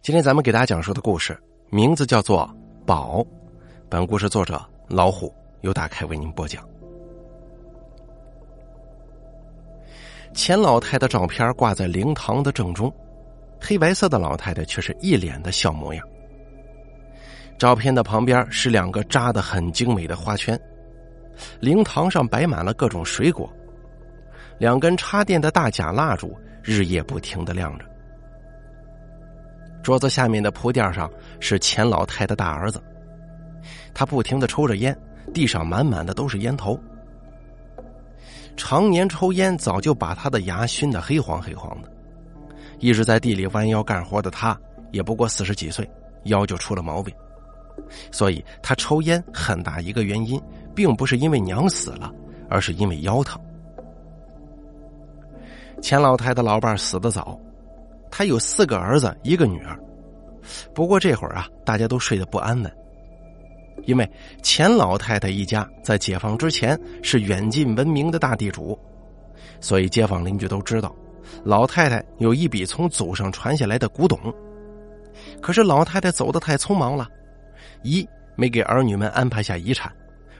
今天咱们给大家讲述的故事名字叫做《宝》，本故事作者老虎由大开为您播讲。钱老太的照片挂在灵堂的正中，黑白色的老太太却是一脸的笑模样。照片的旁边是两个扎的很精美的花圈，灵堂上摆满了各种水果，两根插电的大假蜡烛日夜不停的亮着。桌子下面的铺垫上是钱老太的大儿子，他不停的抽着烟，地上满满的都是烟头。常年抽烟，早就把他的牙熏得黑黄黑黄的。一直在地里弯腰干活的他，也不过四十几岁，腰就出了毛病。所以他抽烟很大一个原因，并不是因为娘死了，而是因为腰疼。钱老太的老伴死的早。他有四个儿子，一个女儿。不过这会儿啊，大家都睡得不安稳，因为钱老太太一家在解放之前是远近闻名的大地主，所以街坊邻居都知道，老太太有一笔从祖上传下来的古董。可是老太太走得太匆忙了，一没给儿女们安排下遗产，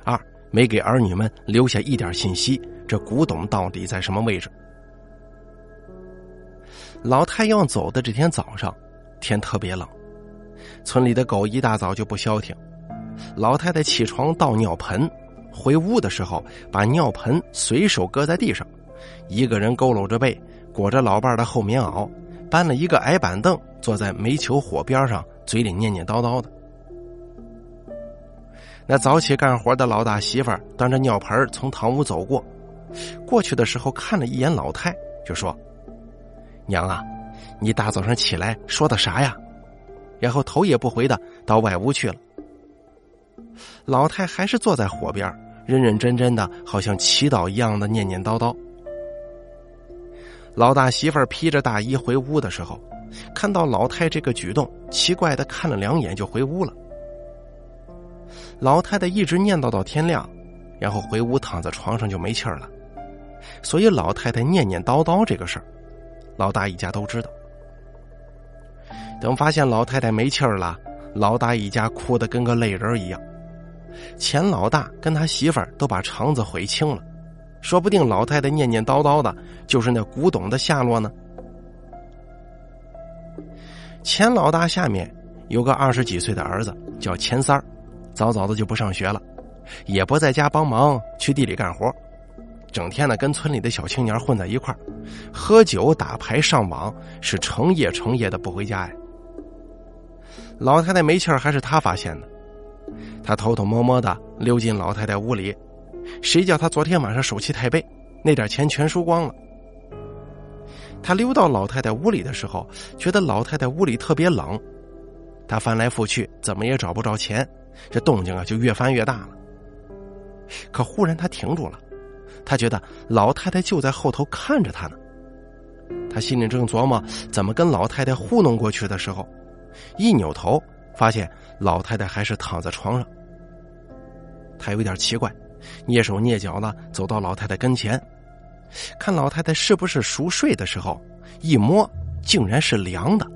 二没给儿女们留下一点信息，这古董到底在什么位置？老太要走的这天早上，天特别冷，村里的狗一大早就不消停。老太太起床倒尿盆，回屋的时候把尿盆随手搁在地上，一个人佝偻着背，裹着老伴的厚棉袄，搬了一个矮板凳，坐在煤球火边上，嘴里念念叨叨的。那早起干活的老大媳妇端着尿盆从堂屋走过，过去的时候看了一眼老太，就说。娘啊，你大早上起来说的啥呀？然后头也不回的到外屋去了。老太还是坐在火边，认认真真的，好像祈祷一样的念念叨叨。老大媳妇披着大衣回屋的时候，看到老太这个举动，奇怪的看了两眼就回屋了。老太太一直念叨到天亮，然后回屋躺在床上就没气儿了。所以老太太念念叨叨这个事儿。老大一家都知道。等发现老太太没气儿了，老大一家哭得跟个泪人一样。钱老大跟他媳妇儿都把肠子悔青了，说不定老太太念念叨叨的就是那古董的下落呢。钱老大下面有个二十几岁的儿子叫钱三儿，早早的就不上学了，也不在家帮忙去地里干活。整天呢，跟村里的小青年混在一块儿，喝酒、打牌、上网，是成夜成夜的不回家呀。老太太没气儿，还是他发现的。他偷偷摸摸的溜进老太太屋里，谁叫他昨天晚上手气太背，那点钱全输光了。他溜到老太太屋里的时候，觉得老太太屋里特别冷，他翻来覆去，怎么也找不着钱，这动静啊就越翻越大了。可忽然他停住了。他觉得老太太就在后头看着他呢，他心里正琢磨怎么跟老太太糊弄过去的时候，一扭头发现老太太还是躺在床上。他有点奇怪，蹑手蹑脚的走到老太太跟前，看老太太是不是熟睡的时候，一摸竟然是凉的。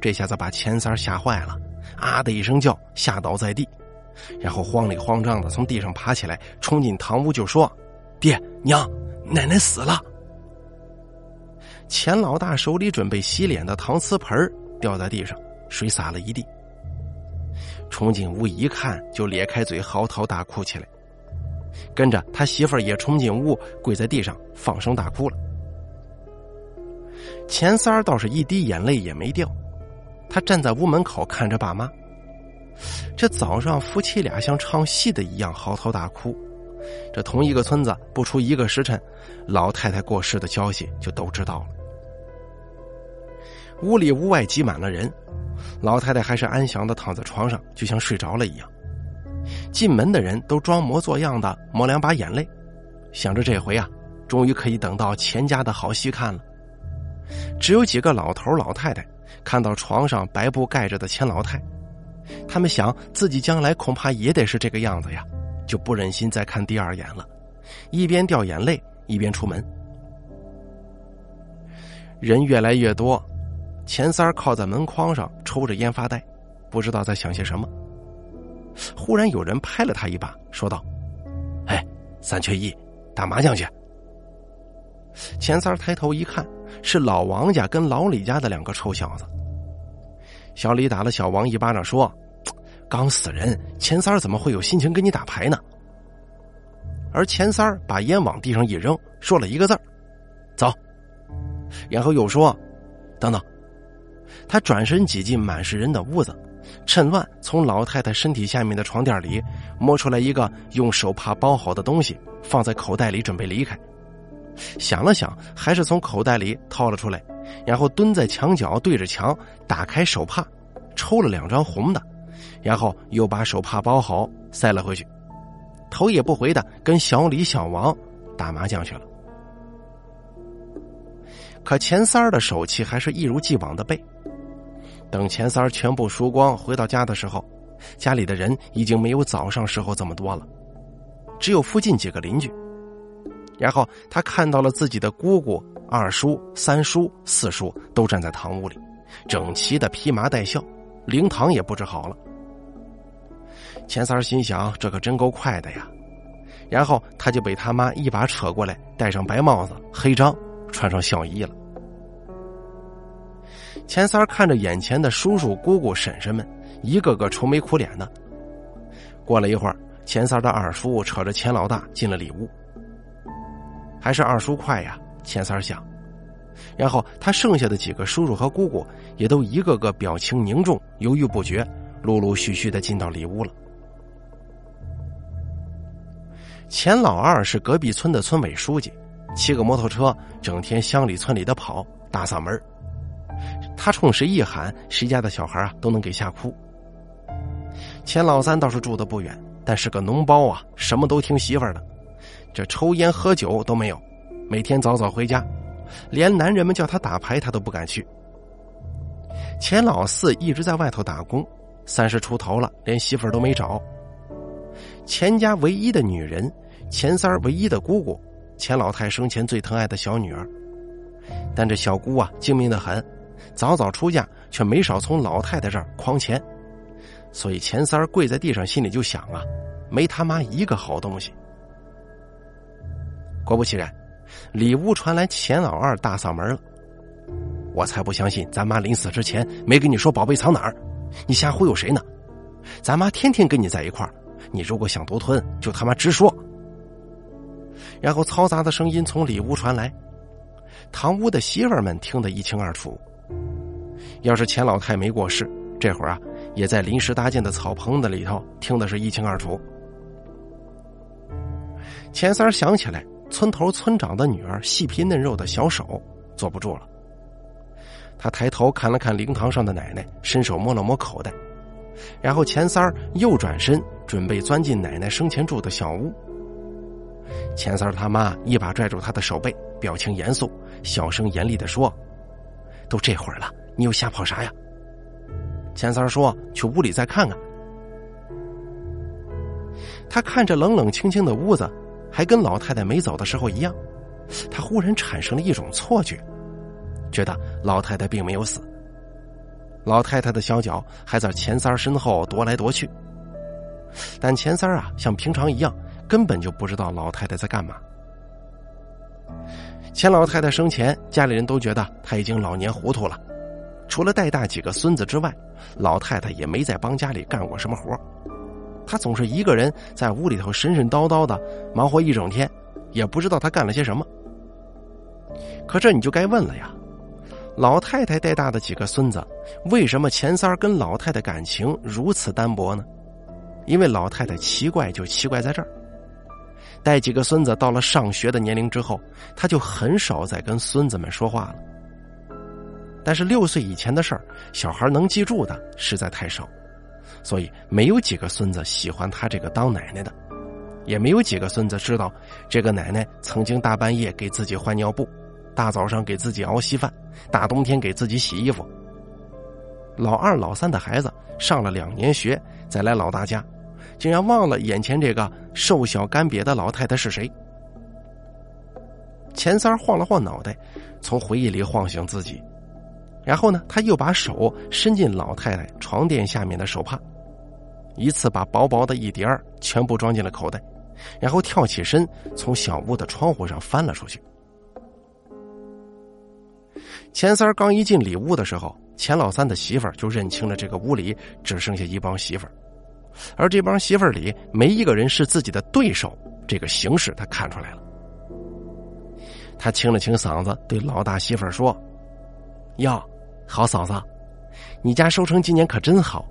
这下子把钱三吓坏了，啊的一声叫，吓倒在地。然后慌里慌张的从地上爬起来，冲进堂屋就说：“爹娘，奶奶死了。”钱老大手里准备洗脸的搪瓷盆掉在地上，水洒了一地。冲进屋一看，就咧开嘴嚎啕大哭起来。跟着他媳妇儿也冲进屋，跪在地上放声大哭了。钱三儿倒是一滴眼泪也没掉，他站在屋门口看着爸妈。这早上夫妻俩像唱戏的一样嚎啕大哭，这同一个村子不出一个时辰，老太太过世的消息就都知道了。屋里屋外挤满了人，老太太还是安详的躺在床上，就像睡着了一样。进门的人都装模作样的抹两把眼泪，想着这回啊，终于可以等到钱家的好戏看了。只有几个老头老太太看到床上白布盖着的钱老太。他们想自己将来恐怕也得是这个样子呀，就不忍心再看第二眼了，一边掉眼泪一边出门。人越来越多，钱三靠在门框上抽着烟发呆，不知道在想些什么。忽然有人拍了他一把，说道：“哎，三缺一，打麻将去。”钱三抬头一看，是老王家跟老李家的两个臭小子。小李打了小王一巴掌，说：“刚死人，钱三儿怎么会有心情跟你打牌呢？”而钱三儿把烟往地上一扔，说了一个字儿：“走。”然后又说：“等等。”他转身挤进满是人的屋子，趁乱从老太太身体下面的床垫里摸出来一个用手帕包好的东西，放在口袋里准备离开。想了想，还是从口袋里掏了出来，然后蹲在墙角对着墙，打开手帕，抽了两张红的，然后又把手帕包好塞了回去，头也不回的跟小李、小王打麻将去了。可钱三儿的手气还是一如既往的背。等钱三儿全部输光，回到家的时候，家里的人已经没有早上时候这么多了，只有附近几个邻居。然后他看到了自己的姑姑、二叔、三叔、四叔都站在堂屋里，整齐的披麻戴孝，灵堂也布置好了。钱三儿心想：这可真够快的呀！然后他就被他妈一把扯过来，戴上白帽子、黑章，穿上孝衣了。钱三儿看着眼前的叔叔、姑姑、婶婶们，一个个愁眉苦脸的。过了一会儿，钱三儿的二叔扯着钱老大进了里屋。还是二叔快呀，钱三儿想。然后他剩下的几个叔叔和姑姑也都一个个表情凝重、犹豫不决，陆陆续续的进到里屋了。钱老二是隔壁村的村委书记，骑个摩托车，整天乡里村里的跑，大嗓门他冲谁一喊，谁家的小孩啊都能给吓哭。钱老三倒是住的不远，但是个脓包啊，什么都听媳妇儿的。这抽烟喝酒都没有，每天早早回家，连男人们叫他打牌他都不敢去。钱老四一直在外头打工，三十出头了，连媳妇儿都没找。钱家唯一的女人，钱三儿唯一的姑姑，钱老太生前最疼爱的小女儿，但这小姑啊精明的很，早早出嫁，却没少从老太太这儿诓钱，所以钱三儿跪在地上，心里就想啊，没他妈一个好东西。果不其然，里屋传来钱老二大嗓门了。我才不相信咱妈临死之前没跟你说宝贝藏哪儿，你瞎忽悠谁呢？咱妈天天跟你在一块儿，你如果想独吞，就他妈直说。然后嘈杂的声音从里屋传来，堂屋的媳妇们听得一清二楚。要是钱老太没过世，这会儿啊，也在临时搭建的草棚子里头听的是一清二楚。钱三想起来。村头村长的女儿细皮嫩肉的小手坐不住了，他抬头看了看灵堂上的奶奶，伸手摸了摸口袋，然后钱三儿又转身准备钻进奶奶生前住的小屋。钱三儿他妈一把拽住他的手背，表情严肃，小声严厉的说：“都这会儿了，你又瞎跑啥呀？”钱三儿说：“去屋里再看看。”他看着冷冷清清的屋子。还跟老太太没走的时候一样，他忽然产生了一种错觉，觉得老太太并没有死。老太太的小脚还在钱三儿身后踱来踱去，但钱三儿啊，像平常一样，根本就不知道老太太在干嘛。钱老太太生前，家里人都觉得她已经老年糊涂了，除了带大几个孙子之外，老太太也没在帮家里干过什么活。他总是一个人在屋里头神神叨叨的忙活一整天，也不知道他干了些什么。可这你就该问了呀，老太太带大的几个孙子，为什么钱三儿跟老太太感情如此单薄呢？因为老太太奇怪就奇怪在这儿，带几个孙子到了上学的年龄之后，他就很少再跟孙子们说话了。但是六岁以前的事儿，小孩能记住的实在太少。所以没有几个孙子喜欢他这个当奶奶的，也没有几个孙子知道这个奶奶曾经大半夜给自己换尿布，大早上给自己熬稀饭，大冬天给自己洗衣服。老二、老三的孩子上了两年学，再来老大家，竟然忘了眼前这个瘦小干瘪的老太太是谁。钱三晃了晃脑袋，从回忆里晃醒自己，然后呢，他又把手伸进老太太床垫下面的手帕，一次把薄薄的一叠儿全部装进了口袋，然后跳起身从小屋的窗户上翻了出去。钱三刚一进里屋的时候，钱老三的媳妇儿就认清了这个屋里只剩下一帮媳妇儿，而这帮媳妇儿里没一个人是自己的对手。这个形势他看出来了，他清了清嗓子，对老大媳妇儿说：“哟，好嫂子，你家收成今年可真好。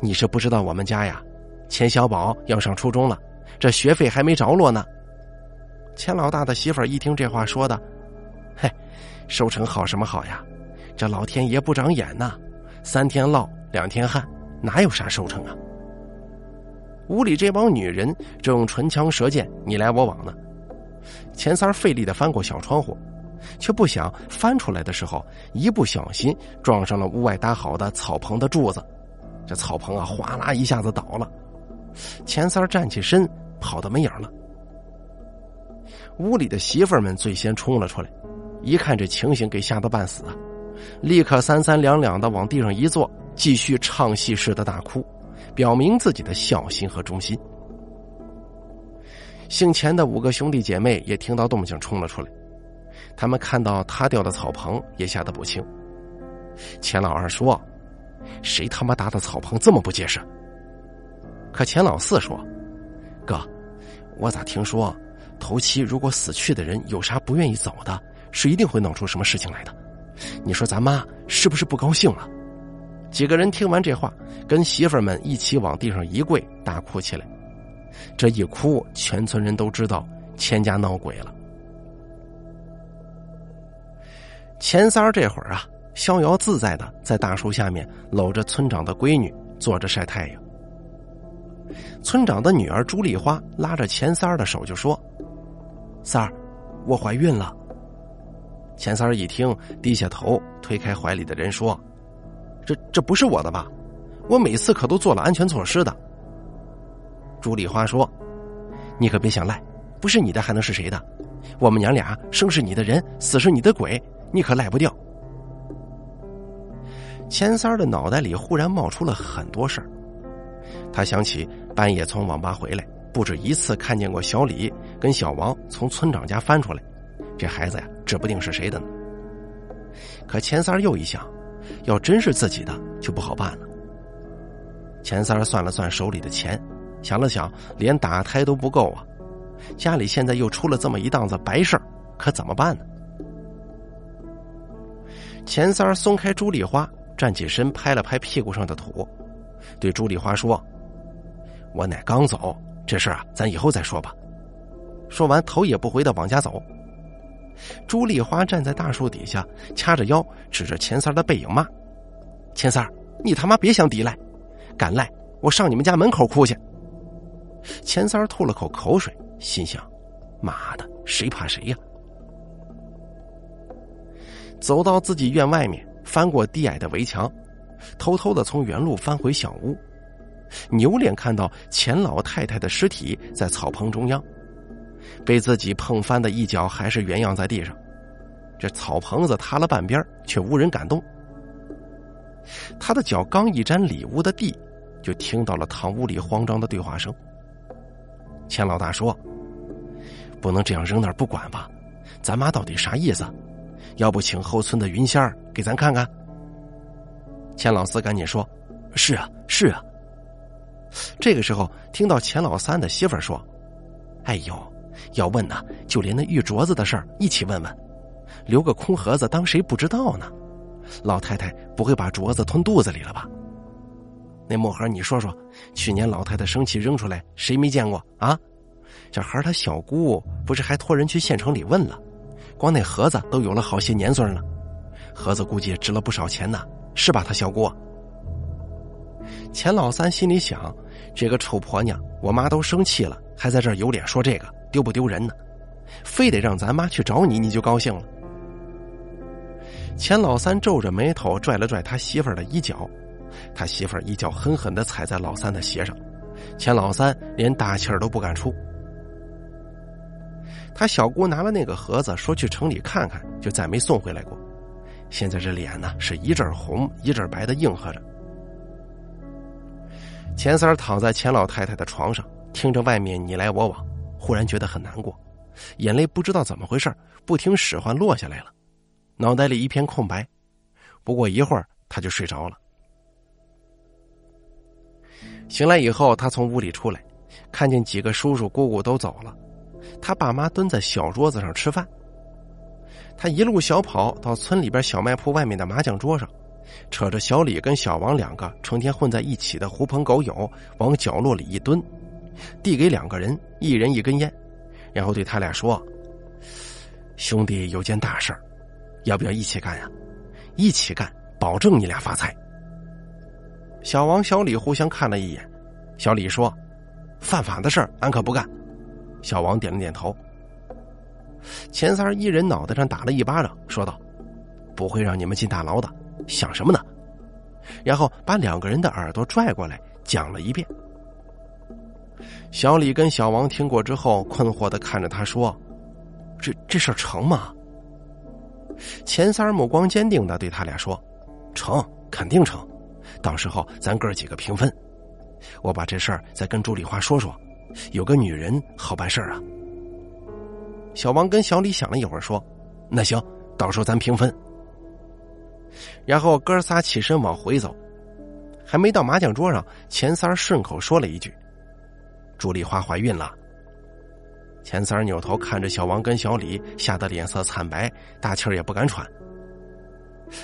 你是不知道我们家呀，钱小宝要上初中了，这学费还没着落呢。”钱老大的媳妇儿一听这话说的，嘿，收成好什么好呀？这老天爷不长眼呐，三天涝两天旱，哪有啥收成啊？屋里这帮女人正唇枪舌剑，你来我往呢。钱三费力的翻过小窗户，却不想翻出来的时候，一不小心撞上了屋外搭好的草棚的柱子，这草棚啊，哗啦一下子倒了。钱三站起身，跑得没影了。屋里的媳妇们最先冲了出来，一看这情形，给吓得半死啊，立刻三三两两的往地上一坐，继续唱戏似的大哭。表明自己的孝心和忠心。姓钱的五个兄弟姐妹也听到动静，冲了出来。他们看到塌掉的草棚，也吓得不轻。钱老二说：“谁他妈搭的草棚这么不结实？”可钱老四说：“哥，我咋听说，头七如果死去的人有啥不愿意走的，是一定会弄出什么事情来的。你说咱妈是不是不高兴了？”几个人听完这话，跟媳妇们一起往地上一跪，大哭起来。这一哭，全村人都知道钱家闹鬼了。钱三儿这会儿啊，逍遥自在的在大树下面搂着村长的闺女坐着晒太阳。村长的女儿朱丽花拉着钱三儿的手就说：“三儿，我怀孕了。”钱三儿一听，低下头推开怀里的人说。这这不是我的吧？我每次可都做了安全措施的。朱丽花说：“你可别想赖，不是你的还能是谁的？我们娘俩生是你的人，死是你的鬼，你可赖不掉。”钱三儿的脑袋里忽然冒出了很多事儿，他想起半夜从网吧回来，不止一次看见过小李跟小王从村长家翻出来，这孩子呀，指不定是谁的呢。可钱三儿又一想。要真是自己的，就不好办了。钱三儿算了算手里的钱，想了想，连打胎都不够啊！家里现在又出了这么一档子白事儿，可怎么办呢？钱三儿松开朱丽花，站起身，拍了拍屁股上的土，对朱丽花说：“我奶刚走，这事儿啊，咱以后再说吧。”说完，头也不回的往家走。朱丽花站在大树底下，掐着腰，指着钱三儿的背影骂：“钱三儿你他妈别想抵赖，敢赖我上你们家门口哭去！”钱三儿吐了口口水，心想：“妈的，谁怕谁呀？”走到自己院外面，翻过低矮的围墙，偷偷的从原路翻回小屋，扭脸看到钱老太太的尸体在草棚中央。被自己碰翻的一脚还是原样在地上，这草棚子塌了半边，却无人敢动。他的脚刚一沾里屋的地，就听到了堂屋里慌张的对话声。钱老大说：“不能这样扔那儿不管吧？咱妈到底啥意思？要不请后村的云仙儿给咱看看？”钱老四赶紧说：“是啊，是啊。”这个时候听到钱老三的媳妇儿说：“哎呦。”要问呢，就连那玉镯子的事儿一起问问，留个空盒子当谁不知道呢？老太太不会把镯子吞肚子里了吧？那墨盒，你说说，去年老太太生气扔出来，谁没见过啊？这孩他小姑不是还托人去县城里问了，光那盒子都有了好些年岁了，盒子估计值了不少钱呢，是吧？他小姑。钱老三心里想，这个臭婆娘，我妈都生气了，还在这儿有脸说这个。丢不丢人呢？非得让咱妈去找你，你就高兴了。钱老三皱着眉头拽了拽他媳妇儿的衣角，他媳妇儿一脚狠狠的踩在老三的鞋上，钱老三连大气儿都不敢出。他小姑拿了那个盒子，说去城里看看，就再没送回来过。现在这脸呢是一阵红一阵白的应和着。钱三躺在钱老太太的床上，听着外面你来我往，忽然觉得很难过，眼泪不知道怎么回事不听使唤落下来了，脑袋里一片空白。不过一会儿他就睡着了。醒来以后，他从屋里出来，看见几个叔叔姑姑都走了，他爸妈蹲在小桌子上吃饭。他一路小跑到村里边小卖铺外面的麻将桌上，扯着小李跟小王两个成天混在一起的狐朋狗友往角落里一蹲，递给两个人一人一根烟，然后对他俩说：“兄弟有件大事儿要不要一起干呀？一起干，保证你俩发财。”小王、小李互相看了一眼，小李说：“犯法的事儿，俺可不干。”小王点了点头。钱三一人脑袋上打了一巴掌，说道：“不会让你们进大牢的，想什么呢？”然后把两个人的耳朵拽过来讲了一遍。小李跟小王听过之后，困惑的看着他说：“这这事儿成吗？”钱三目光坚定的对他俩说：“成，肯定成。到时候咱哥几个平分。我把这事儿再跟朱丽花说说，有个女人好办事儿啊。”小王跟小李想了一会儿，说：“那行，到时候咱平分。”然后哥仨起身往回走，还没到麻将桌上，钱三顺口说了一句：“朱丽花怀孕了。”钱三扭头看着小王跟小李，吓得脸色惨白，大气儿也不敢喘。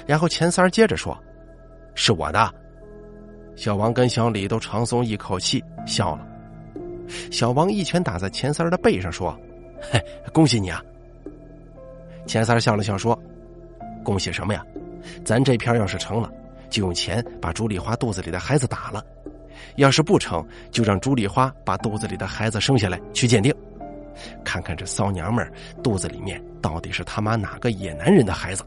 然后钱三接着说：“是我的。”小王跟小李都长松一口气，笑了。小王一拳打在钱三的背上，说。嘿，恭喜你啊！钱三笑了笑说：“恭喜什么呀？咱这片要是成了，就用钱把朱丽花肚子里的孩子打了；要是不成，就让朱丽花把肚子里的孩子生下来去鉴定，看看这骚娘们肚子里面到底是他妈哪个野男人的孩子。”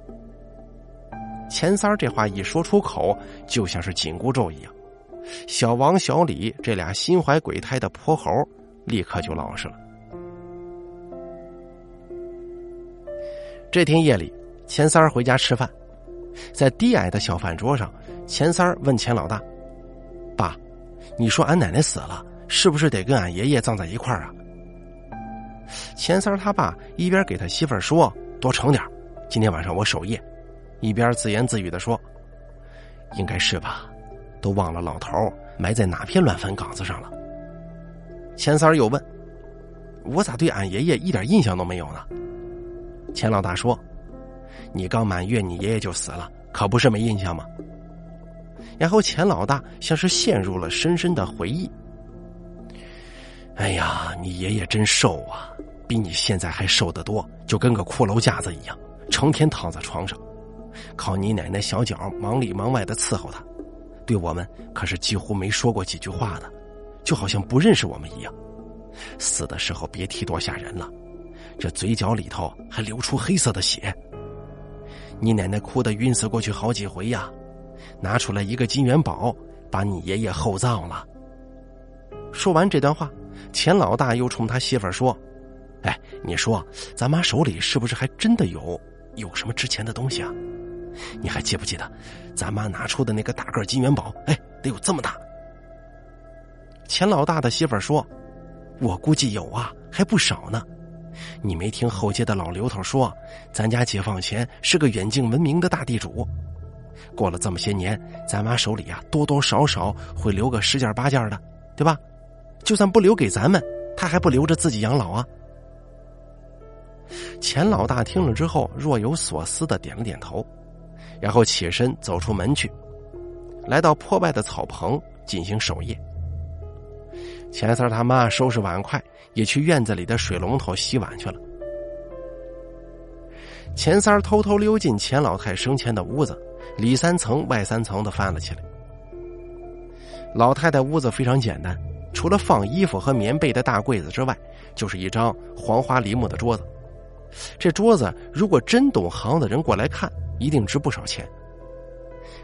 钱三这话一说出口，就像是紧箍咒一样，小王、小李这俩心怀鬼胎的泼猴，立刻就老实了。这天夜里，钱三儿回家吃饭，在低矮的小饭桌上，钱三儿问钱老大：“爸，你说俺奶奶死了，是不是得跟俺爷爷葬在一块儿啊？”钱三儿他爸一边给他媳妇儿说：“多盛点今天晚上我守夜。”一边自言自语的说：“应该是吧，都忘了老头埋在哪片乱坟岗子上了。”钱三又问：“我咋对俺爷爷一点印象都没有呢？”钱老大说：“你刚满月，你爷爷就死了，可不是没印象吗？”然后钱老大像是陷入了深深的回忆。哎呀，你爷爷真瘦啊，比你现在还瘦得多，就跟个骷髅架子一样，成天躺在床上，靠你奶奶小脚忙里忙外的伺候他，对我们可是几乎没说过几句话的，就好像不认识我们一样。死的时候别提多吓人了。这嘴角里头还流出黑色的血，你奶奶哭得晕死过去好几回呀，拿出来一个金元宝，把你爷爷厚葬了。说完这段话，钱老大又冲他媳妇儿说：“哎，你说咱妈手里是不是还真的有有什么值钱的东西啊？你还记不记得咱妈拿出的那个大个金元宝？哎，得有这么大。”钱老大的媳妇儿说：“我估计有啊，还不少呢。”你没听后街的老刘头说，咱家解放前是个远近闻名的大地主。过了这么些年，咱妈手里啊多多少少会留个十件八件的，对吧？就算不留给咱们，他还不留着自己养老啊？钱老大听了之后，若有所思的点了点头，然后起身走出门去，来到破败的草棚进行守夜。钱三他妈收拾碗筷，也去院子里的水龙头洗碗去了。钱三偷偷溜进钱老太生前的屋子，里三层外三层的翻了起来。老太太屋子非常简单，除了放衣服和棉被的大柜子之外，就是一张黄花梨木的桌子。这桌子如果真懂行的人过来看，一定值不少钱。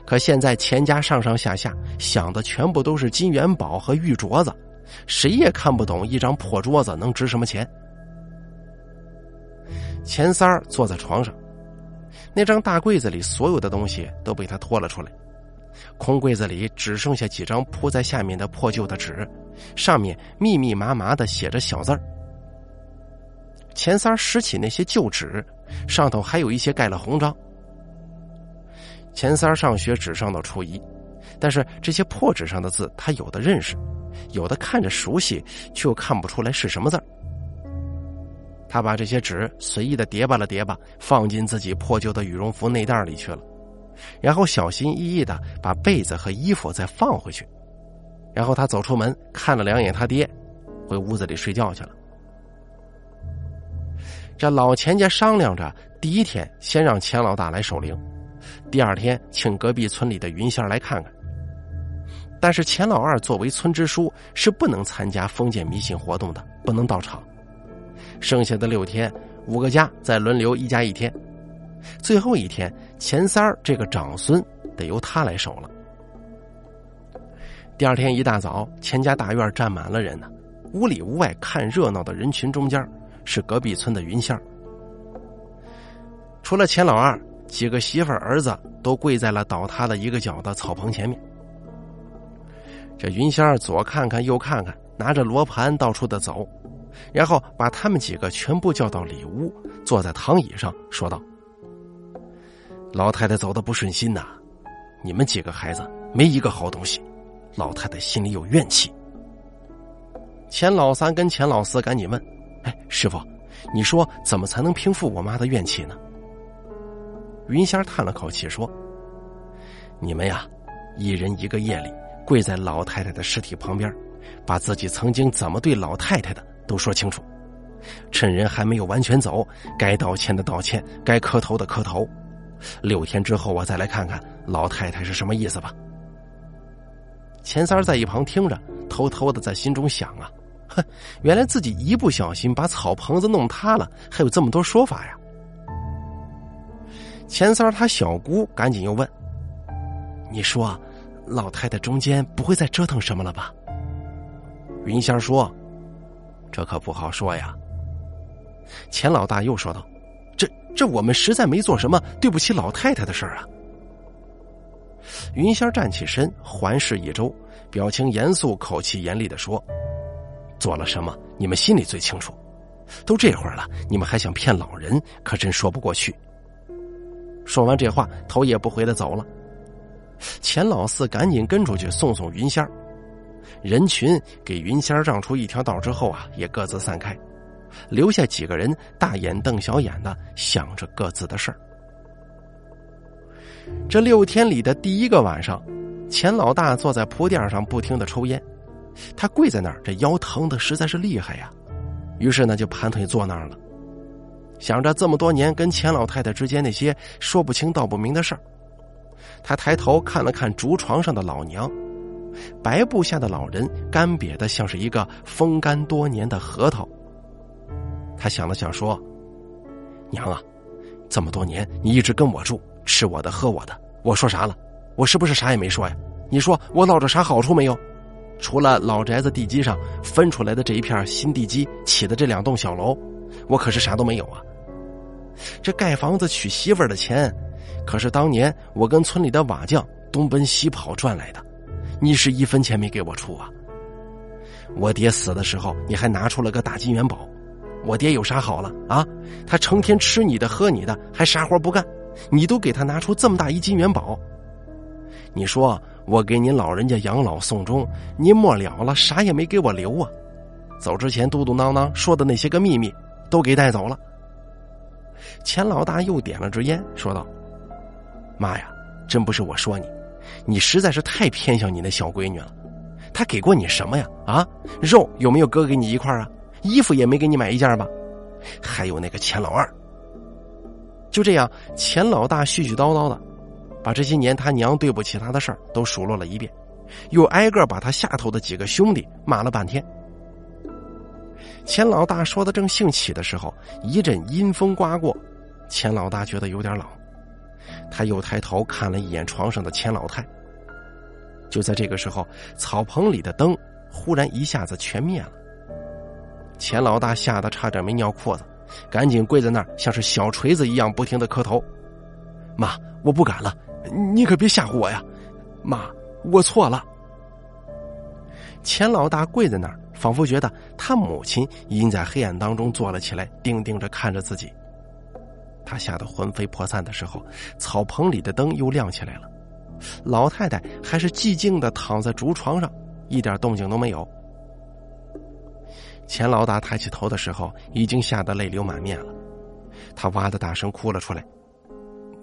可现在钱家上上下下想的全部都是金元宝和玉镯子。谁也看不懂一张破桌子能值什么钱。钱三儿坐在床上，那张大柜子里所有的东西都被他拖了出来，空柜子里只剩下几张铺在下面的破旧的纸，上面密密麻麻的写着小字儿。钱三拾起那些旧纸，上头还有一些盖了红章。钱三上学只上到初一，但是这些破纸上的字他有的认识，有的看着熟悉，却又看不出来是什么字儿。他把这些纸随意的叠吧了叠吧，放进自己破旧的羽绒服内袋里去了，然后小心翼翼的把被子和衣服再放回去，然后他走出门，看了两眼他爹，回屋子里睡觉去了。这老钱家商量着，第一天先让钱老大来守灵，第二天请隔壁村里的云仙来看看。但是钱老二作为村支书，是不能参加封建迷信活动的，不能到场。剩下的六天，五个家再轮流一家一天，最后一天，钱三儿这个长孙得由他来守了。第二天一大早，钱家大院站满了人呢，屋里屋外看热闹的人群中间。是隔壁村的云仙儿除了钱老二，几个媳妇儿子都跪在了倒塌了一个角的草棚前面。这云仙儿左看看右看看，拿着罗盘到处的走，然后把他们几个全部叫到里屋，坐在躺椅上，说道：“老太太走的不顺心呐，你们几个孩子没一个好东西，老太太心里有怨气。”钱老三跟钱老四赶紧问。哎，师傅，你说怎么才能平复我妈的怨气呢？云仙叹了口气说：“你们呀，一人一个夜里跪在老太太的尸体旁边，把自己曾经怎么对老太太的都说清楚。趁人还没有完全走，该道歉的道歉，该磕头的磕头。六天之后，我再来看看老太太是什么意思吧。”钱三在一旁听着，偷偷的在心中想啊。哼，原来自己一不小心把草棚子弄塌了，还有这么多说法呀！钱三他小姑赶紧又问：“你说，老太太中间不会再折腾什么了吧？”云仙说：“这可不好说呀。”钱老大又说道：“这这，我们实在没做什么对不起老太太的事儿啊。”云仙站起身，环视一周，表情严肃，口气严厉的说。做了什么？你们心里最清楚。都这会儿了，你们还想骗老人，可真说不过去。说完这话，头也不回的走了。钱老四赶紧跟出去送送云仙人群给云仙让出一条道之后啊，也各自散开，留下几个人大眼瞪小眼的想着各自的事儿。这六天里的第一个晚上，钱老大坐在铺垫上，不停的抽烟。他跪在那儿，这腰疼的实在是厉害呀，于是呢就盘腿坐那儿了，想着这么多年跟钱老太太之间那些说不清道不明的事儿。他抬头看了看竹床上的老娘，白布下的老人干瘪的像是一个风干多年的核桃。他想了想说：“娘啊，这么多年你一直跟我住，吃我的喝我的，我说啥了？我是不是啥也没说呀？你说我落着啥好处没有？”除了老宅子地基上分出来的这一片新地基起的这两栋小楼，我可是啥都没有啊！这盖房子娶媳妇儿的钱，可是当年我跟村里的瓦匠东奔西跑赚来的，你是一分钱没给我出啊！我爹死的时候，你还拿出了个大金元宝，我爹有啥好了啊？他成天吃你的喝你的，还啥活不干，你都给他拿出这么大一金元宝，你说？我给您老人家养老送终，您末了了，啥也没给我留啊！走之前嘟嘟囔囔说的那些个秘密，都给带走了。钱老大又点了支烟，说道：“妈呀，真不是我说你，你实在是太偏向你那小闺女了。她给过你什么呀？啊，肉有没有割给你一块啊？衣服也没给你买一件吧？还有那个钱老二。”就这样，钱老大絮絮叨叨的。把这些年他娘对不起他的事儿都数落了一遍，又挨个把他下头的几个兄弟骂了半天。钱老大说的正兴起的时候，一阵阴风刮过，钱老大觉得有点冷，他又抬头看了一眼床上的钱老太。就在这个时候，草棚里的灯忽然一下子全灭了。钱老大吓得差点没尿裤子，赶紧跪在那儿，像是小锤子一样不停的磕头。妈，我不敢了，你可别吓唬我呀！妈，我错了。钱老大跪在那儿，仿佛觉得他母亲已经在黑暗当中坐了起来，定定着看着自己。他吓得魂飞魄散的时候，草棚里的灯又亮起来了。老太太还是寂静的躺在竹床上，一点动静都没有。钱老大抬起头的时候，已经吓得泪流满面了。他哇的大声哭了出来：“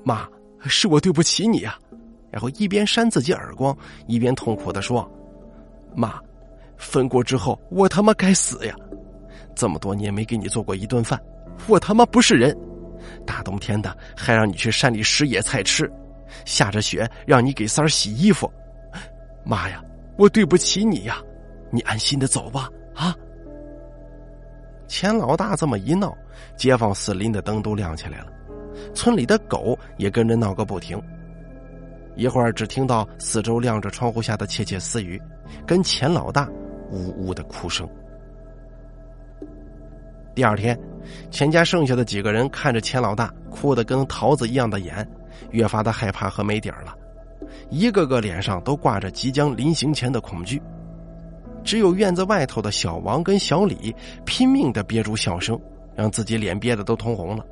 妈，是我对不起你呀！”然后一边扇自己耳光，一边痛苦的说：“妈，分过之后我他妈该死呀！这么多年没给你做过一顿饭，我他妈不是人！大冬天的还让你去山里拾野菜吃，下着雪让你给三儿洗衣服，妈呀，我对不起你呀！你安心的走吧，啊！”钱老大这么一闹，街坊四邻的灯都亮起来了，村里的狗也跟着闹个不停。一会儿只听到四周亮着窗户下的窃窃私语，跟钱老大呜呜的哭声。第二天，钱家剩下的几个人看着钱老大哭得跟桃子一样的眼，越发的害怕和没底儿了，一个个脸上都挂着即将临行前的恐惧。只有院子外头的小王跟小李拼命的憋住笑声，让自己脸憋得都通红了。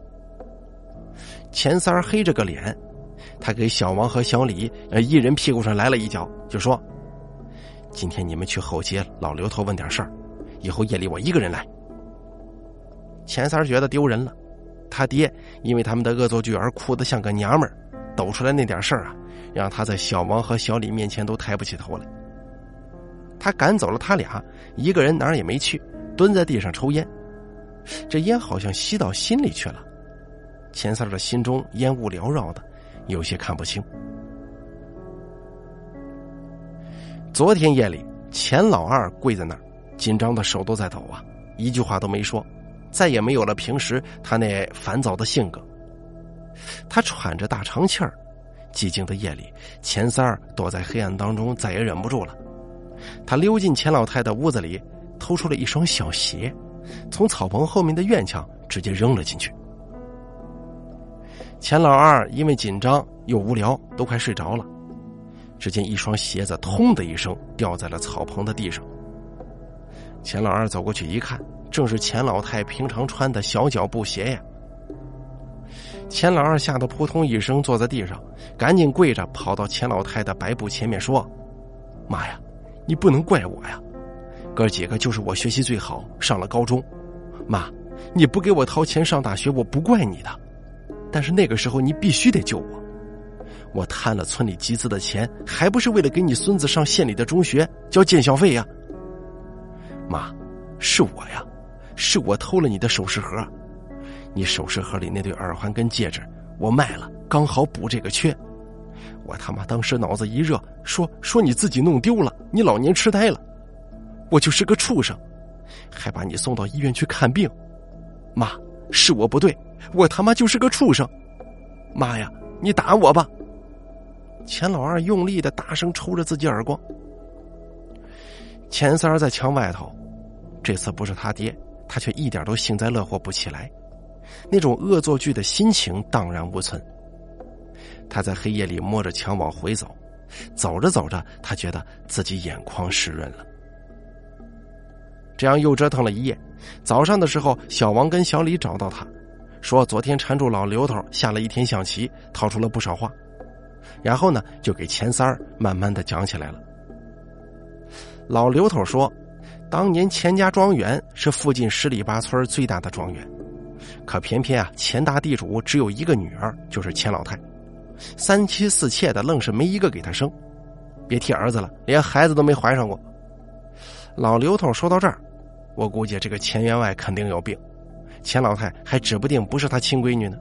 钱三黑着个脸，他给小王和小李一人屁股上来了一脚，就说：“今天你们去后街老刘头问点事儿，以后夜里我一个人来。”钱三觉得丢人了，他爹因为他们的恶作剧而哭得像个娘们儿，抖出来那点事儿啊，让他在小王和小李面前都抬不起头来。他赶走了他俩，一个人哪儿也没去，蹲在地上抽烟。这烟好像吸到心里去了，钱三的心中烟雾缭绕的，有些看不清。昨天夜里，钱老二跪在那儿，紧张的手都在抖啊，一句话都没说，再也没有了平时他那烦躁的性格。他喘着大长气儿，寂静的夜里，钱三儿躲在黑暗当中，再也忍不住了。他溜进钱老太的屋子里，偷出了一双小鞋，从草棚后面的院墙直接扔了进去。钱老二因为紧张又无聊，都快睡着了。只见一双鞋子“通”的一声掉在了草棚的地上。钱老二走过去一看，正是钱老太平常穿的小脚布鞋呀。钱老二吓得扑通一声坐在地上，赶紧跪着跑到钱老太的白布前面说：“妈呀！”你不能怪我呀，哥几个就是我学习最好，上了高中。妈，你不给我掏钱上大学，我不怪你的。但是那个时候你必须得救我，我贪了村里集资的钱，还不是为了给你孙子上县里的中学交建校费呀？妈，是我呀，是我偷了你的首饰盒，你首饰盒里那对耳环跟戒指，我卖了，刚好补这个缺。我他妈当时脑子一热，说说你自己弄丢了，你老年痴呆了，我就是个畜生，还把你送到医院去看病。妈，是我不对，我他妈就是个畜生。妈呀，你打我吧！钱老二用力的大声抽着自己耳光。钱三儿在墙外头，这次不是他爹，他却一点都幸灾乐祸不起来，那种恶作剧的心情荡然无存。他在黑夜里摸着墙往回走，走着走着，他觉得自己眼眶湿润了。这样又折腾了一夜，早上的时候，小王跟小李找到他，说昨天缠住老刘头下了一天象棋，套出了不少话，然后呢，就给钱三儿慢慢的讲起来了。老刘头说，当年钱家庄园是附近十里八村最大的庄园，可偏偏啊，钱大地主只有一个女儿，就是钱老太。三妻四妾的，愣是没一个给他生，别提儿子了，连孩子都没怀上过。老刘头说到这儿，我估计这个钱员外肯定有病，钱老太还指不定不是他亲闺女呢。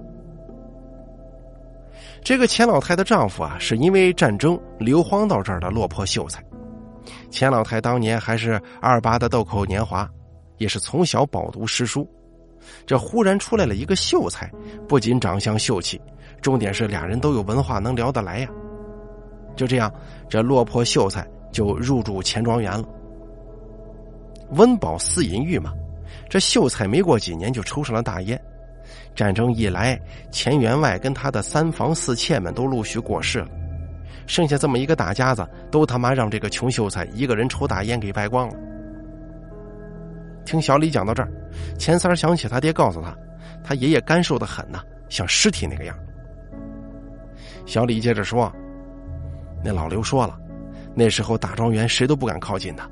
这个钱老太的丈夫啊，是因为战争流荒到这儿的落魄秀才。钱老太当年还是二八的豆蔻年华，也是从小饱读诗书，这忽然出来了一个秀才，不仅长相秀气。重点是俩人都有文化，能聊得来呀。就这样，这落魄秀才就入住钱庄园了。温饱思淫欲嘛，这秀才没过几年就抽上了大烟，战争一来，钱员外跟他的三房四妾们都陆续过世了，剩下这么一个大家子，都他妈让这个穷秀才一个人抽大烟给败光了。听小李讲到这儿，钱三想起他爹告诉他，他爷爷干瘦的很呐，像尸体那个样。小李接着说：“那老刘说了，那时候大庄园谁都不敢靠近他，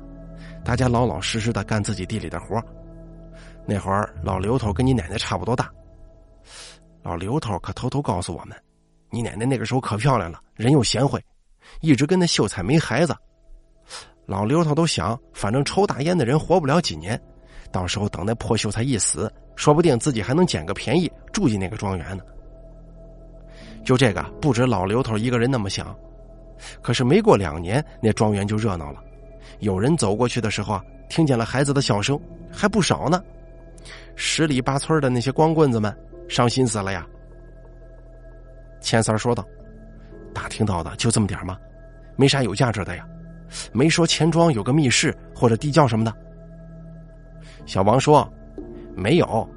大家老老实实的干自己地里的活。那会儿老刘头跟你奶奶差不多大。老刘头可偷偷告诉我们，你奶奶那个时候可漂亮了，人又贤惠，一直跟那秀才没孩子。老刘头都想，反正抽大烟的人活不了几年。”到时候等那破秀才一死，说不定自己还能捡个便宜住进那个庄园呢。就这个，不止老刘头一个人那么想。可是没过两年，那庄园就热闹了。有人走过去的时候啊，听见了孩子的笑声，还不少呢。十里八村的那些光棍子们伤心死了呀。钱三说道：“打听到的就这么点吗？没啥有价值的呀？没说钱庄有个密室或者地窖什么的。”小王说：“没有，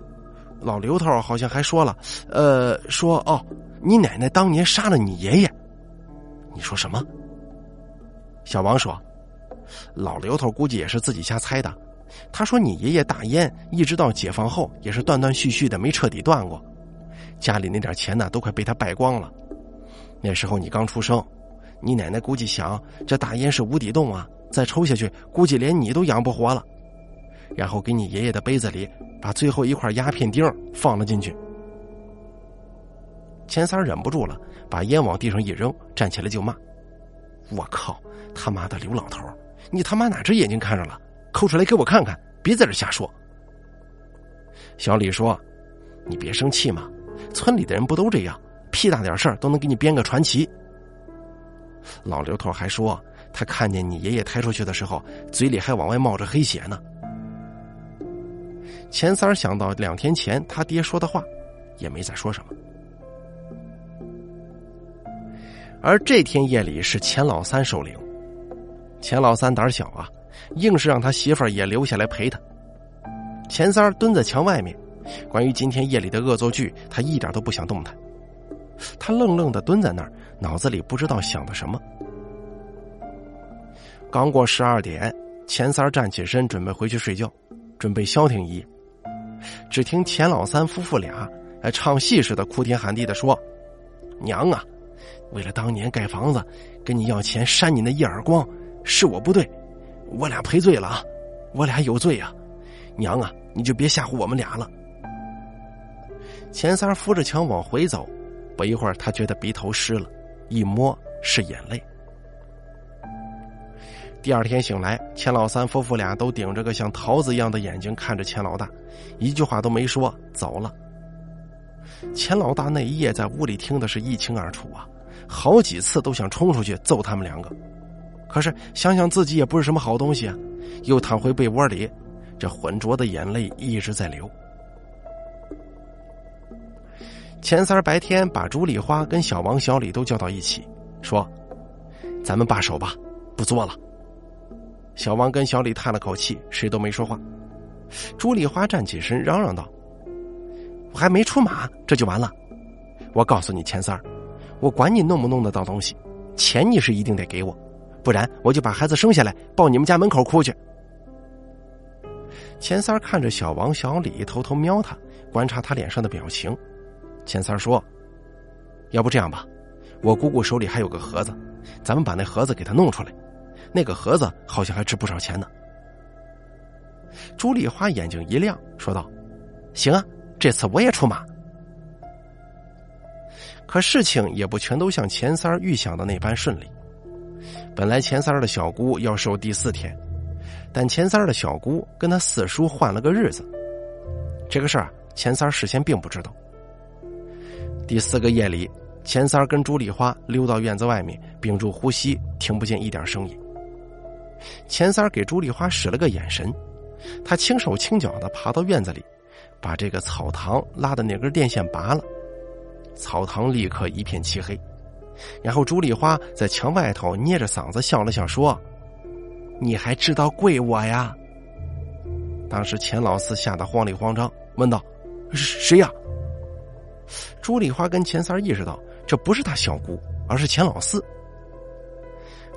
老刘头好像还说了，呃，说哦，你奶奶当年杀了你爷爷。你说什么？”小王说：“老刘头估计也是自己瞎猜的。他说你爷爷大烟一直到解放后也是断断续续的，没彻底断过。家里那点钱呢，都快被他败光了。那时候你刚出生，你奶奶估计想这大烟是无底洞啊，再抽下去，估计连你都养不活了。”然后给你爷爷的杯子里把最后一块鸦片钉放了进去。钱三忍不住了，把烟往地上一扔，站起来就骂：“我靠，他妈的刘老头，你他妈哪只眼睛看着了？抠出来给我看看，别在这瞎说。”小李说：“你别生气嘛，村里的人不都这样，屁大点事儿都能给你编个传奇。”老刘头还说，他看见你爷爷抬出去的时候，嘴里还往外冒着黑血呢。钱三想到两天前他爹说的话，也没再说什么。而这天夜里是钱老三守灵，钱老三胆小啊，硬是让他媳妇儿也留下来陪他。钱三蹲在墙外面，关于今天夜里的恶作剧，他一点都不想动弹。他愣愣的蹲在那儿，脑子里不知道想的什么。刚过十二点，钱三站起身准备回去睡觉，准备消停一夜。只听钱老三夫妇俩还唱戏似的哭天喊地的说：“娘啊，为了当年盖房子跟你要钱扇你那一耳光，是我不对，我俩赔罪了啊，我俩有罪啊，娘啊，你就别吓唬我们俩了。”钱三扶着墙往回走，不一会儿他觉得鼻头湿了，一摸是眼泪。第二天醒来，钱老三夫妇俩都顶着个像桃子一样的眼睛看着钱老大，一句话都没说，走了。钱老大那一夜在屋里听的是一清二楚啊，好几次都想冲出去揍他们两个，可是想想自己也不是什么好东西啊，又躺回被窝里，这浑浊的眼泪一直在流。钱三儿白天把朱丽花跟小王、小李都叫到一起，说：“咱们罢手吧，不做了。”小王跟小李叹了口气，谁都没说话。朱丽花站起身，嚷嚷道：“我还没出马，这就完了！我告诉你，钱三儿，我管你弄不弄得到东西，钱你是一定得给我，不然我就把孩子生下来抱你们家门口哭去。”钱三看着小王、小李，偷偷瞄他，观察他脸上的表情。钱三说：“要不这样吧，我姑姑手里还有个盒子，咱们把那盒子给他弄出来。”那个盒子好像还值不少钱呢。朱丽花眼睛一亮，说道：“行啊，这次我也出马。”可事情也不全都像钱三预想的那般顺利。本来钱三儿的小姑要守第四天，但钱三儿的小姑跟他四叔换了个日子。这个事儿钱三儿事先并不知道。第四个夜里，钱三儿跟朱丽花溜到院子外面，屏住呼吸，听不见一点声音。钱三儿给朱丽花使了个眼神，他轻手轻脚的爬到院子里，把这个草堂拉的那根电线拔了，草堂立刻一片漆黑。然后朱丽花在墙外头捏着嗓子笑了笑，说：“你还知道跪我呀？”当时钱老四吓得慌里慌张，问道：“谁呀？”朱丽花跟钱三意识到这不是他小姑，而是钱老四。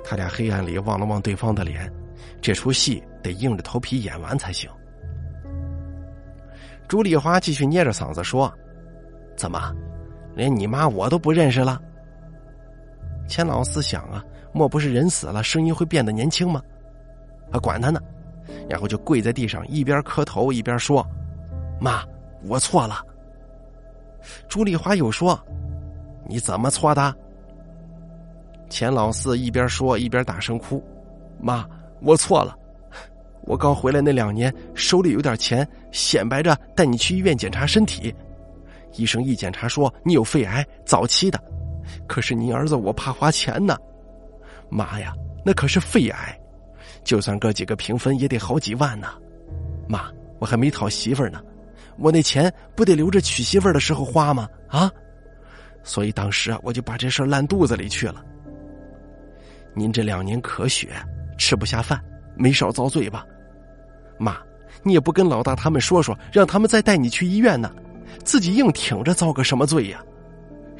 他俩黑暗里望了望对方的脸，这出戏得硬着头皮演完才行。朱丽花继续捏着嗓子说：“怎么，连你妈我都不认识了？”钱老四想啊，莫不是人死了，声音会变得年轻吗？啊，管他呢！然后就跪在地上，一边磕头一边说：“妈，我错了。”朱丽华又说：“你怎么错的？”钱老四一边说一边大声哭：“妈，我错了！我刚回来那两年，手里有点钱，显摆着带你去医院检查身体。医生一检查说你有肺癌，早期的。可是你儿子我怕花钱呢，妈呀，那可是肺癌，就算哥几个平分也得好几万呢。妈，我还没讨媳妇呢，我那钱不得留着娶媳妇的时候花吗？啊！所以当时啊我就把这事烂肚子里去了。”您这两年咳血，吃不下饭，没少遭罪吧？妈，你也不跟老大他们说说，让他们再带你去医院呢，自己硬挺着遭个什么罪呀？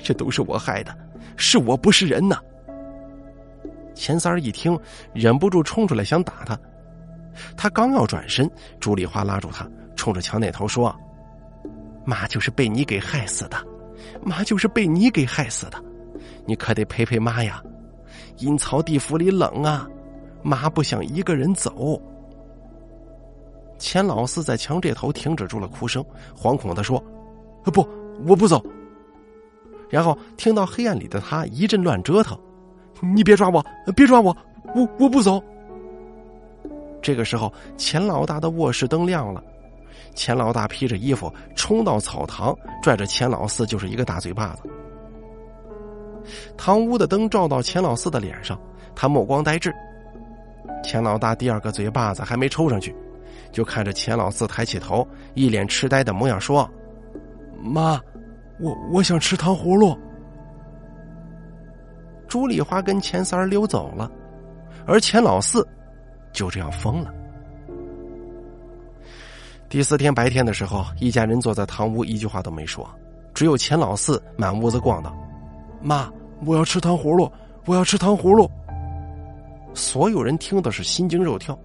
这都是我害的，是我不是人呐！钱三儿一听，忍不住冲出来想打他，他刚要转身，朱丽花拉住他，冲着墙那头说：“妈就是被你给害死的，妈就是被你给害死的，你可得陪陪妈呀！”阴曹地府里冷啊，妈不想一个人走。钱老四在墙这头停止住了哭声，惶恐的说：“不，我不走。”然后听到黑暗里的他一阵乱折腾：“你别抓我，别抓我，我我不走。”这个时候，钱老大的卧室灯亮了，钱老大披着衣服冲到草堂，拽着钱老四就是一个大嘴巴子。堂屋的灯照到钱老四的脸上，他目光呆滞。钱老大第二个嘴巴子还没抽上去，就看着钱老四抬起头，一脸痴呆的模样说：“妈，我我想吃糖葫芦。”朱丽花跟钱三儿溜走了，而钱老四就这样疯了。第四天白天的时候，一家人坐在堂屋，一句话都没说，只有钱老四满屋子逛荡。妈，我要吃糖葫芦，我要吃糖葫芦。所有人听的是心惊肉跳。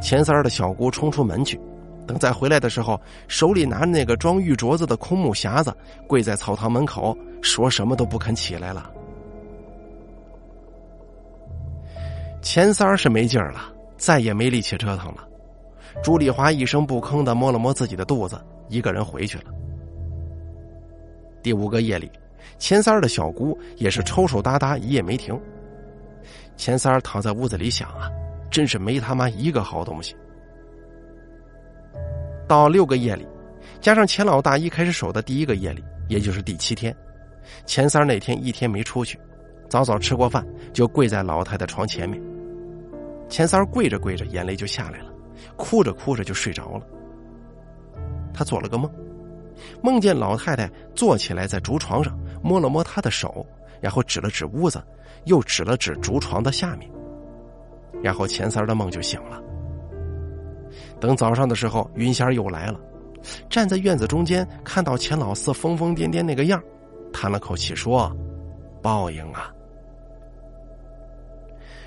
钱三儿的小姑冲出门去，等再回来的时候，手里拿着那个装玉镯子的空木匣子，跪在草堂门口，说什么都不肯起来了。钱三儿是没劲儿了，再也没力气折腾了。朱丽华一声不吭的摸了摸自己的肚子，一个人回去了。第五个夜里。钱三儿的小姑也是抽抽搭搭，一夜没停。钱三儿躺在屋子里想啊，真是没他妈一个好东西。到六个夜里，加上钱老大一开始守的第一个夜里，也就是第七天，钱三那天一天没出去，早早吃过饭，就跪在老太太床前面。钱三跪着跪着，眼泪就下来了，哭着哭着就睡着了。他做了个梦。梦见老太太坐起来在竹床上摸了摸他的手，然后指了指屋子，又指了指竹床的下面。然后钱三的梦就醒了。等早上的时候，云仙又来了，站在院子中间，看到钱老四疯疯癫癫那个样，叹了口气说：“报应啊。”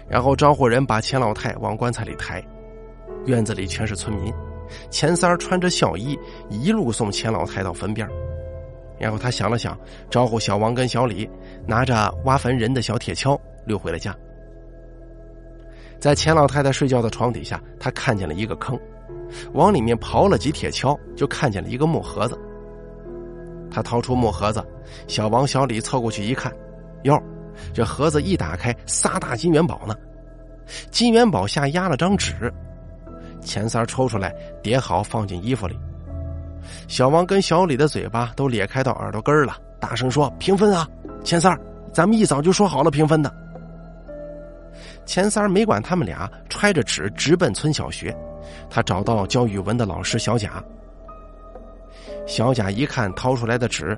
然后招呼人把钱老太往棺材里抬，院子里全是村民。钱三儿穿着孝衣，一路送钱老太到坟边然后他想了想，招呼小王跟小李，拿着挖坟人的小铁锹溜回了家。在钱老太太睡觉的床底下，他看见了一个坑，往里面刨了几铁锹，就看见了一个木盒子。他掏出木盒子，小王、小李凑过去一看，哟，这盒子一打开，仨大金元宝呢，金元宝下压了张纸。钱三抽出来，叠好放进衣服里。小王跟小李的嘴巴都咧开到耳朵根了，大声说：“平分啊，钱三咱们一早就说好了平分的。”钱三没管他们俩，揣着纸直奔村小学。他找到教语文的老师小贾。小贾一看掏出来的纸，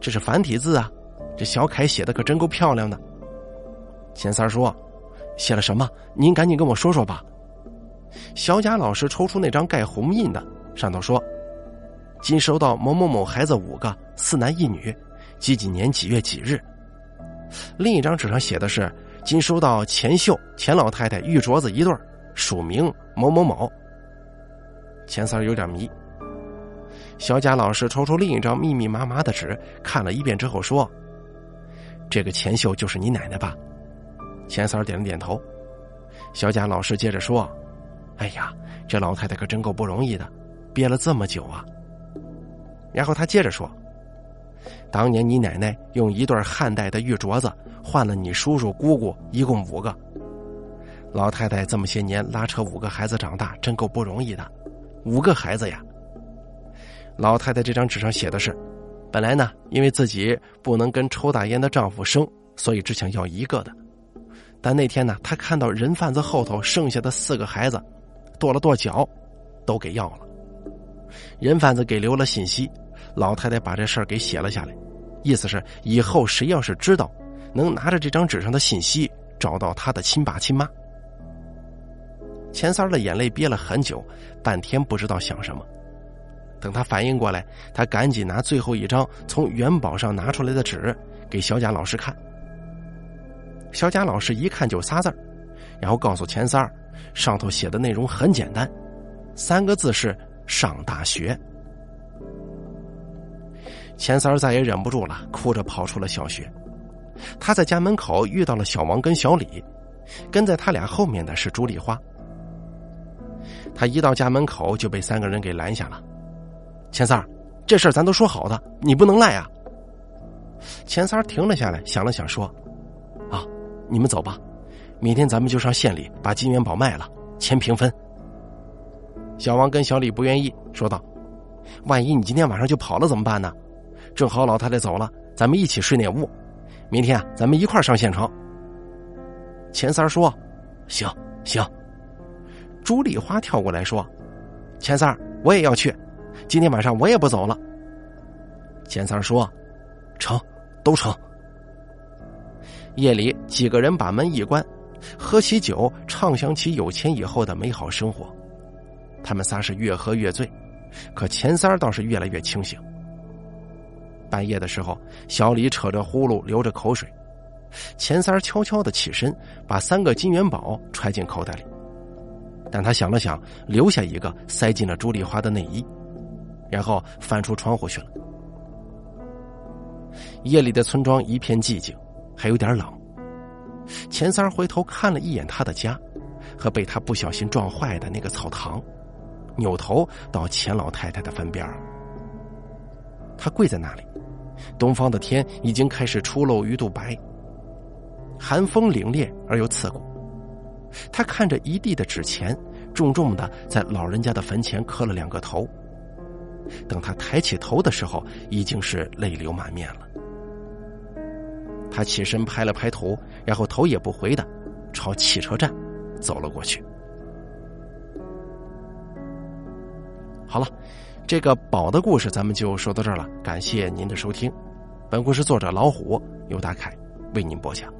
这是繁体字啊，这小楷写的可真够漂亮的。钱三说：“写了什么？您赶紧跟我说说吧。”小贾老师抽出那张盖红印的，上头说：“今收到某某某孩子五个，四男一女，几几年几月几日。另一张纸上写的是今收到钱秀钱老太太玉镯子一对，署名某某某。钱三儿有点迷。小贾老师抽出另一张密密麻麻的纸，看了一遍之后说：“这个钱秀就是你奶奶吧？”钱三儿点了点头。小贾老师接着说：“哎呀，这老太太可真够不容易的，憋了这么久啊。”然后他接着说：“当年你奶奶用一对汉代的玉镯子换了你叔叔姑姑一共五个，老太太这么些年拉扯五个孩子长大，真够不容易的，五个孩子呀。”老太太这张纸上写的是：“本来呢，因为自己不能跟抽大烟的丈夫生，所以只想要一个的。但那天呢，她看到人贩子后头剩下的四个孩子，跺了跺脚，都给要了。人贩子给留了信息，老太太把这事儿给写了下来，意思是以后谁要是知道，能拿着这张纸上的信息找到他的亲爸亲妈。”钱三儿的眼泪憋了很久，半天不知道想什么。等他反应过来，他赶紧拿最后一张从元宝上拿出来的纸给小贾老师看。小贾老师一看就仨字儿然后告诉钱三儿，上头写的内容很简单，三个字是“上大学”。钱三儿再也忍不住了，哭着跑出了小学。他在家门口遇到了小王跟小李，跟在他俩后面的是朱丽花。他一到家门口就被三个人给拦下了。钱三儿，这事儿咱都说好的，你不能赖啊！钱三儿停了下来，想了想说：“啊，你们走吧，明天咱们就上县里把金元宝卖了，钱平分。”小王跟小李不愿意，说道：“万一你今天晚上就跑了怎么办呢？正好老太太走了，咱们一起睡那屋，明天啊，咱们一块上县城。”钱三儿说：“行行。”朱丽花跳过来说：“钱三儿，我也要去。”今天晚上我也不走了。钱三说：“成，都成。”夜里，几个人把门一关，喝起酒，畅想起有钱以后的美好生活。他们仨是越喝越醉，可钱三倒是越来越清醒。半夜的时候，小李扯着呼噜，流着口水。钱三悄悄的起身，把三个金元宝揣进口袋里，但他想了想，留下一个，塞进了朱丽花的内衣。然后翻出窗户去了。夜里的村庄一片寂静，还有点冷。钱三回头看了一眼他的家，和被他不小心撞坏的那个草堂，扭头到钱老太太的坟边他跪在那里，东方的天已经开始出露鱼肚白，寒风凛冽而又刺骨。他看着一地的纸钱，重重的在老人家的坟前磕了两个头。等他抬起头的时候，已经是泪流满面了。他起身拍了拍头，然后头也不回的朝汽车站走了过去。好了，这个宝的故事咱们就说到这儿了。感谢您的收听，本故事作者老虎由大凯为您播讲。